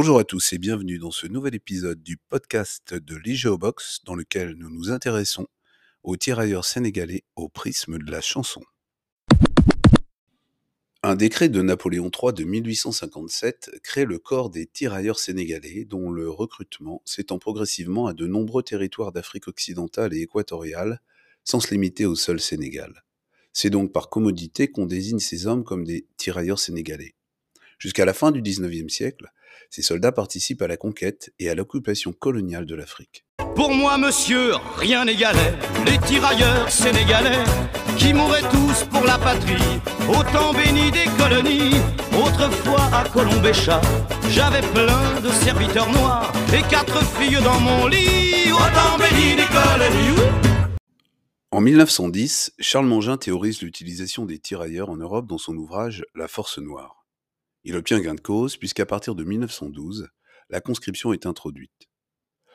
Bonjour à tous et bienvenue dans ce nouvel épisode du podcast de l'IGEOBOX dans lequel nous nous intéressons aux tirailleurs sénégalais au prisme de la chanson. Un décret de Napoléon III de 1857 crée le corps des tirailleurs sénégalais dont le recrutement s'étend progressivement à de nombreux territoires d'Afrique occidentale et équatoriale sans se limiter au seul Sénégal. C'est donc par commodité qu'on désigne ces hommes comme des tirailleurs sénégalais. Jusqu'à la fin du XIXe siècle, ces soldats participent à la conquête et à l'occupation coloniale de l'Afrique. Pour moi, monsieur, rien n'égalait les tirailleurs sénégalais qui mouraient tous pour la patrie, autant béni des colonies. Autrefois à Colombéchat, j'avais plein de serviteurs noirs et quatre filles dans mon lit, autant béni des colonies. En 1910, Charles Mangin théorise l'utilisation des tirailleurs en Europe dans son ouvrage La Force Noire. Il obtient gain de cause puisqu'à partir de 1912, la conscription est introduite.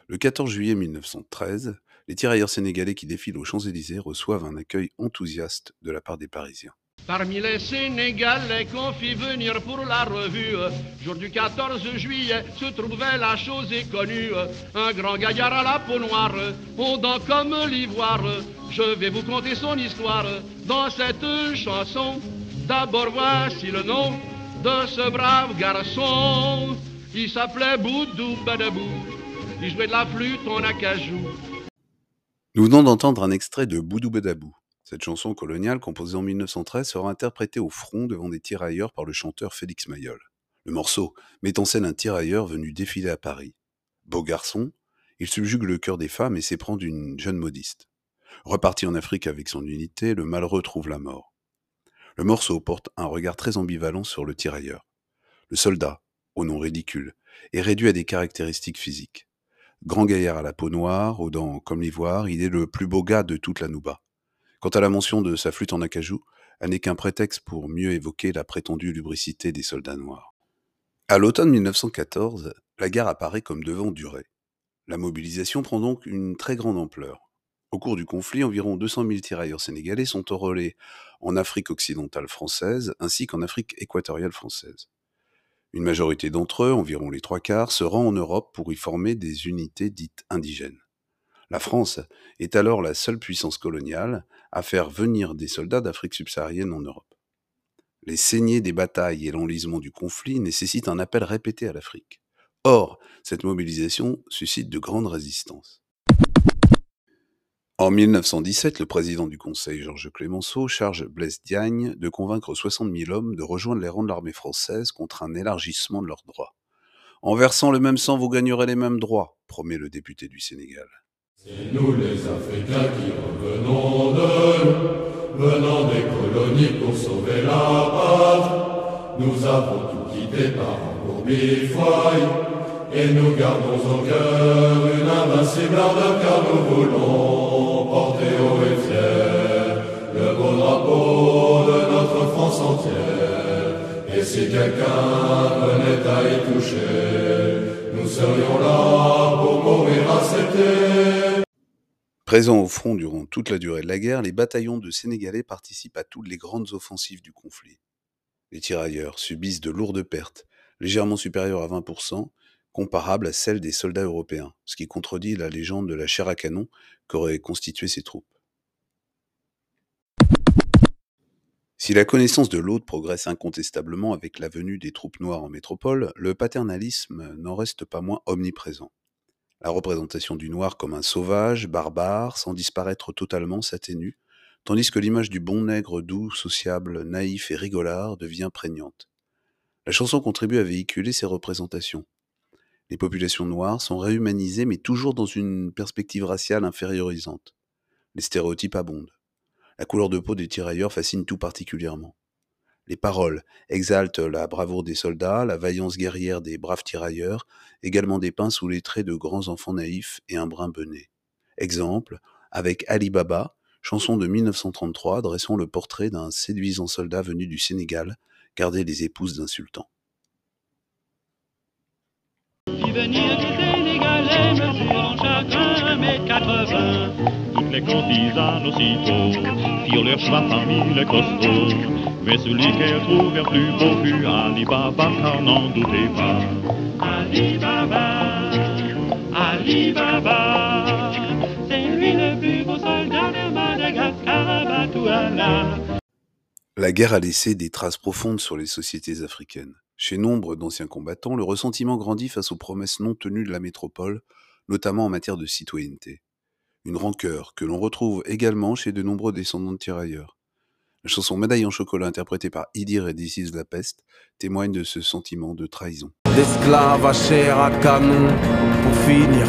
Le 14 juillet 1913, les tirailleurs sénégalais qui défilent aux Champs-Élysées reçoivent un accueil enthousiaste de la part des Parisiens. Parmi les Sénégalais qu'on fit venir pour la revue, jour du 14 juillet se trouvait la chose connue. Un grand gaillard à la peau noire, fondant comme l'ivoire. Je vais vous conter son histoire dans cette chanson. D'abord voici le nom de ce brave garçon. S'appelait Boudou Badabou. Il jouait de la flûte acajou. Nous venons d'entendre un extrait de Boudou Badabou. Cette chanson coloniale, composée en 1913, sera interprétée au front devant des tirailleurs par le chanteur Félix Mayol. Le morceau met en scène un tirailleur venu défiler à Paris. Beau garçon, il subjugue le cœur des femmes et s'éprend d'une jeune modiste. Reparti en Afrique avec son unité, le malheureux trouve la mort. Le morceau porte un regard très ambivalent sur le tirailleur. Le soldat, au nom ridicule, est réduit à des caractéristiques physiques. Grand gaillard à la peau noire, aux dents comme l'ivoire, il est le plus beau gars de toute la Nouba. Quant à la mention de sa flûte en acajou, elle n'est qu'un prétexte pour mieux évoquer la prétendue lubricité des soldats noirs. À l'automne 1914, la guerre apparaît comme devant durer. La mobilisation prend donc une très grande ampleur. Au cours du conflit, environ 200 000 tirailleurs sénégalais sont enrôlés en Afrique occidentale française ainsi qu'en Afrique équatoriale française. Une majorité d'entre eux, environ les trois quarts, se rend en Europe pour y former des unités dites indigènes. La France est alors la seule puissance coloniale à faire venir des soldats d'Afrique subsaharienne en Europe. Les saignées des batailles et l'enlisement du conflit nécessitent un appel répété à l'Afrique. Or, cette mobilisation suscite de grandes résistances. En 1917, le président du Conseil, Georges Clémenceau, charge Blaise Diagne de convaincre 60 000 hommes de rejoindre les rangs de l'armée française contre un élargissement de leurs droits. En versant le même sang, vous gagnerez les mêmes droits, promet le député du Sénégal. C'est nous les Africains qui revenons de venant des colonies pour sauver la pâte. Nous avons tout quitté par un bourbifoy, et nous gardons au cœur une invincible ardeur car nous voulons porter haut et fier le beau drapeau de notre France entière. Et si quelqu'un venait à y toucher, nous serions là pour mourir. Présents au front durant toute la durée de la guerre, les bataillons de Sénégalais participent à toutes les grandes offensives du conflit. Les tirailleurs subissent de lourdes pertes, légèrement supérieures à 20%, comparables à celles des soldats européens, ce qui contredit la légende de la chair à canon qu'auraient constitué ces troupes. Si la connaissance de l'autre progresse incontestablement avec la venue des troupes noires en métropole, le paternalisme n'en reste pas moins omniprésent. La représentation du noir comme un sauvage, barbare, sans disparaître totalement, s'atténue, tandis que l'image du bon nègre doux, sociable, naïf et rigolard devient prégnante. La chanson contribue à véhiculer ces représentations, les populations noires sont réhumanisées, mais toujours dans une perspective raciale infériorisante. Les stéréotypes abondent. La couleur de peau des tirailleurs fascine tout particulièrement. Les paroles exaltent la bravoure des soldats, la vaillance guerrière des braves tirailleurs, également dépeints sous les traits de grands enfants naïfs et un brin bené. Exemple, avec Ali Baba, chanson de 1933 dressant le portrait d'un séduisant soldat venu du Sénégal, garder les épouses d'un sultan venir du Sénégalais mesurant chacun mètre quatre-vingts. Toutes les courtisanes aussitôt firent leur choix parmi les costauds. Mais celui qu'elles trouvèrent plus beau fut Ali Baba, car n'en doutez pas. Ali Baba, Ali Baba, c'est lui le plus beau soldat de Madagascar, Batouala. La guerre a laissé des traces profondes sur les sociétés africaines. Chez nombre d'anciens combattants, le ressentiment grandit face aux promesses non tenues de la métropole, notamment en matière de citoyenneté. Une rancœur que l'on retrouve également chez de nombreux descendants de tirailleurs. La chanson Médaille en chocolat interprétée par Idir et This is la peste témoigne de ce sentiment de trahison. À chair à canon pour finir.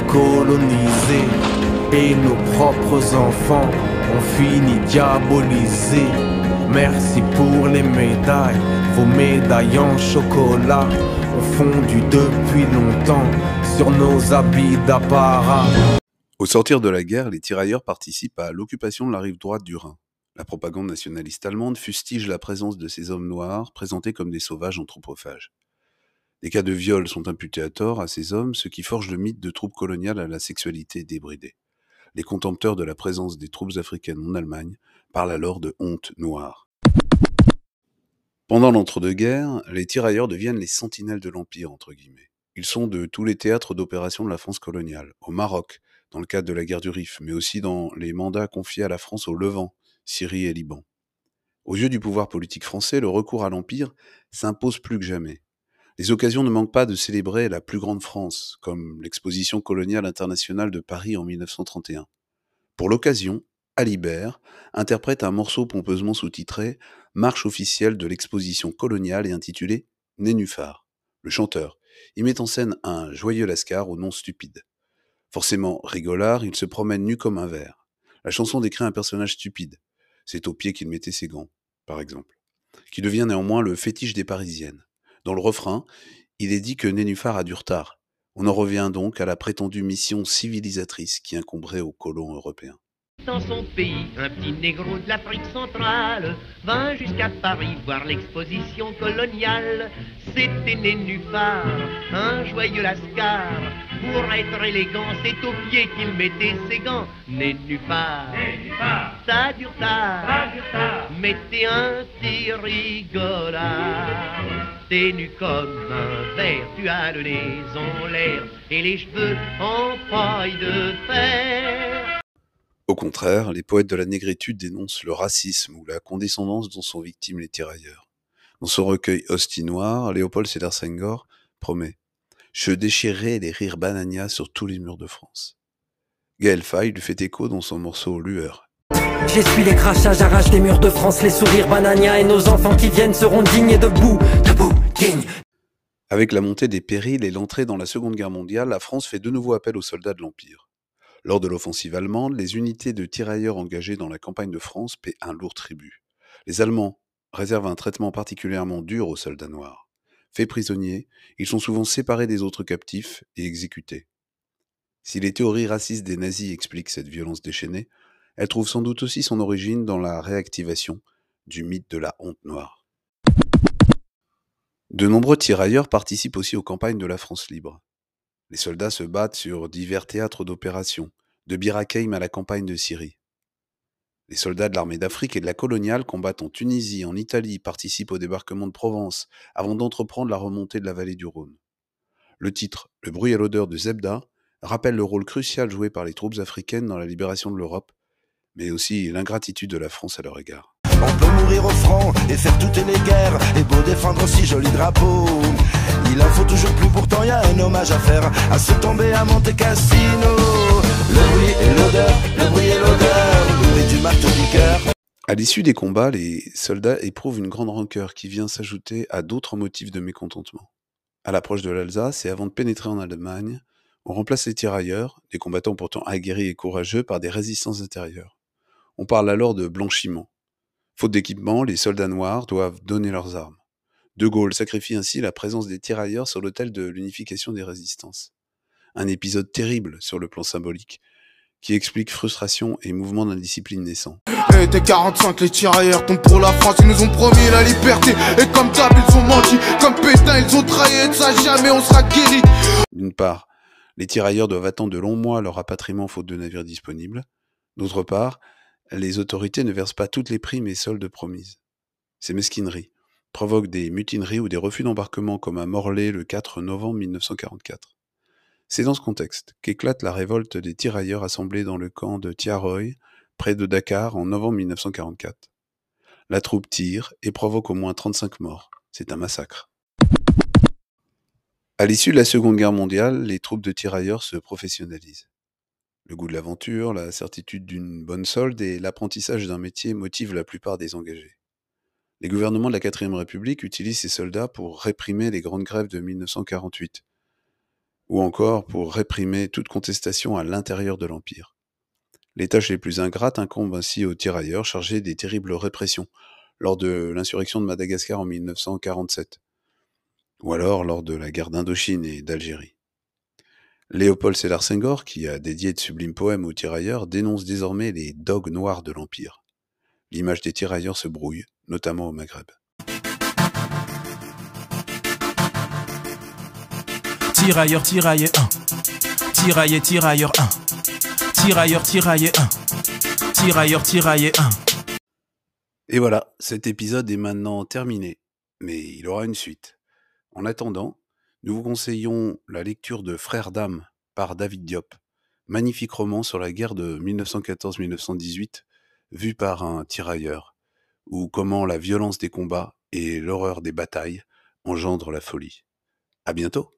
Et nos propres enfants ont fini diabolisés. Merci pour les médailles, vos médailles en chocolat ont fondu depuis longtemps sur nos habits d'apparat. Au sortir de la guerre, les tirailleurs participent à l'occupation de la rive droite du Rhin. La propagande nationaliste allemande fustige la présence de ces hommes noirs présentés comme des sauvages anthropophages. Des cas de viol sont imputés à tort à ces hommes, ce qui forge le mythe de troupes coloniales à la sexualité débridée. Les contempteurs de la présence des troupes africaines en Allemagne parlent alors de honte noire. Pendant l'entre-deux-guerres, les tirailleurs deviennent les sentinelles de l'Empire. Ils sont de tous les théâtres d'opération de la France coloniale, au Maroc, dans le cadre de la guerre du Rif, mais aussi dans les mandats confiés à la France au Levant, Syrie et Liban. Aux yeux du pouvoir politique français, le recours à l'Empire s'impose plus que jamais. Les occasions ne manquent pas de célébrer la plus grande France, comme l'exposition coloniale internationale de Paris en 1931. Pour l'occasion, Alibert interprète un morceau pompeusement sous-titré Marche officielle de l'exposition coloniale et intitulé Nénuphar. Le chanteur y met en scène un joyeux lascar au nom stupide. Forcément rigolard, il se promène nu comme un verre. La chanson décrit un personnage stupide. C'est au pied qu'il mettait ses gants, par exemple, qui devient néanmoins le fétiche des Parisiennes. Dans le refrain, il est dit que Nénuphar a du retard. On en revient donc à la prétendue mission civilisatrice qui incomberait aux colons européens. Dans son pays, un petit négro de l'Afrique centrale vint jusqu'à Paris voir l'exposition coloniale. C'était Nénuphar, un joyeux lascar. Pour être élégant, c'est au pied qu'il mettait ses gants. Nénuphar, ça dure tard, t'es un petit rigolard. T'es nu comme un verre, tu as le nez en l'air et les cheveux en paille de fer. Au contraire, les poètes de la négritude dénoncent le racisme ou la condescendance dont sont victimes les tirailleurs. Dans son recueil Hostie Noire, Léopold Sédar Senghor promet Je déchirerai les rires banania sur tous les murs de France. Gaël Faye lui fait écho dans son morceau Lueur. J'essuie les crachats, j'arrache les murs de France, les sourires banania et nos enfants qui viennent seront dignes et debout, debout, dignes. Avec la montée des périls et l'entrée dans la Seconde Guerre mondiale, la France fait de nouveau appel aux soldats de l'Empire. Lors de l'offensive allemande, les unités de tirailleurs engagées dans la campagne de France paient un lourd tribut. Les Allemands réservent un traitement particulièrement dur aux soldats noirs. Faits prisonniers, ils sont souvent séparés des autres captifs et exécutés. Si les théories racistes des nazis expliquent cette violence déchaînée, elle trouve sans doute aussi son origine dans la réactivation du mythe de la honte noire. De nombreux tirailleurs participent aussi aux campagnes de la France libre. Les soldats se battent sur divers théâtres d'opération, de Bir Hakeim à la campagne de Syrie. Les soldats de l'armée d'Afrique et de la coloniale combattent en Tunisie, en Italie, participent au débarquement de Provence, avant d'entreprendre la remontée de la vallée du Rhône. Le titre Le bruit et l'odeur de Zebda rappelle le rôle crucial joué par les troupes africaines dans la libération de l'Europe, mais aussi l'ingratitude de la France à leur égard. On peut mourir au front et faire toutes les guerres Et beau défendre aussi joli drapeau Il en faut toujours plus pourtant y a un hommage à faire À se tomber à Monte Cassino Le bruit et l'odeur, le bruit et l'odeur du marteau À l'issue des combats, les soldats éprouvent une grande rancœur qui vient s'ajouter à d'autres motifs de mécontentement. À l'approche de l'Alsace et avant de pénétrer en Allemagne, on remplace les tirailleurs, des combattants pourtant aguerris et courageux, par des résistances intérieures. On parle alors de blanchiment. Faute d'équipement, les soldats noirs doivent donner leurs armes. De Gaulle sacrifie ainsi la présence des tirailleurs sur l'autel de l'unification des résistances. Un épisode terrible sur le plan symbolique, qui explique frustration et mouvement d'indiscipline naissant. Et t'es 45, les tirailleurs tombent pour la France, ils nous ont promis la liberté. Et comme d'hab, ils ont menti, comme Pétain, ils ont trahi, et de ça jamais on sera guéri. D'une part, les tirailleurs doivent attendre de longs mois leur rapatriement faute de navires disponibles. D'autre part, les autorités ne versent pas toutes les primes et soldes promises. C'est mesquinerie. provoque des mutineries ou des refus d'embarquement comme à Morlaix le 4 novembre 1944. C'est dans ce contexte qu'éclate la révolte des tirailleurs assemblés dans le camp de Tiaroy, près de Dakar, en novembre 1944. La troupe tire et provoque au moins 35 morts. C'est un massacre. À l'issue de la Seconde Guerre mondiale, les troupes de tirailleurs se professionnalisent. Le goût de l'aventure, la certitude d'une bonne solde et l'apprentissage d'un métier motivent la plupart des engagés. Les gouvernements de la Quatrième République utilisent ces soldats pour réprimer les grandes grèves de 1948, ou encore pour réprimer toute contestation à l'intérieur de l'Empire. Les tâches les plus ingrates incombent ainsi aux tirailleurs chargés des terribles répressions lors de l'insurrection de Madagascar en 1947, ou alors lors de la guerre d'Indochine et d'Algérie. Léopold Sédar Senghor, qui a dédié de sublimes poèmes aux tirailleurs, dénonce désormais les dogues noirs de l'Empire. L'image des tirailleurs se brouille, notamment au Maghreb. Tirailleur, tirailleur 1. Tirailleur, tirailleur 1. Tirailleur, tirailleur 1. Tirailleur, tirailleur 1. Et voilà, cet épisode est maintenant terminé, mais il aura une suite. En attendant, nous vous conseillons la lecture de Frères d'âme par David Diop, magnifique roman sur la guerre de 1914-1918, vu par un tirailleur, ou comment la violence des combats et l'horreur des batailles engendrent la folie. À bientôt!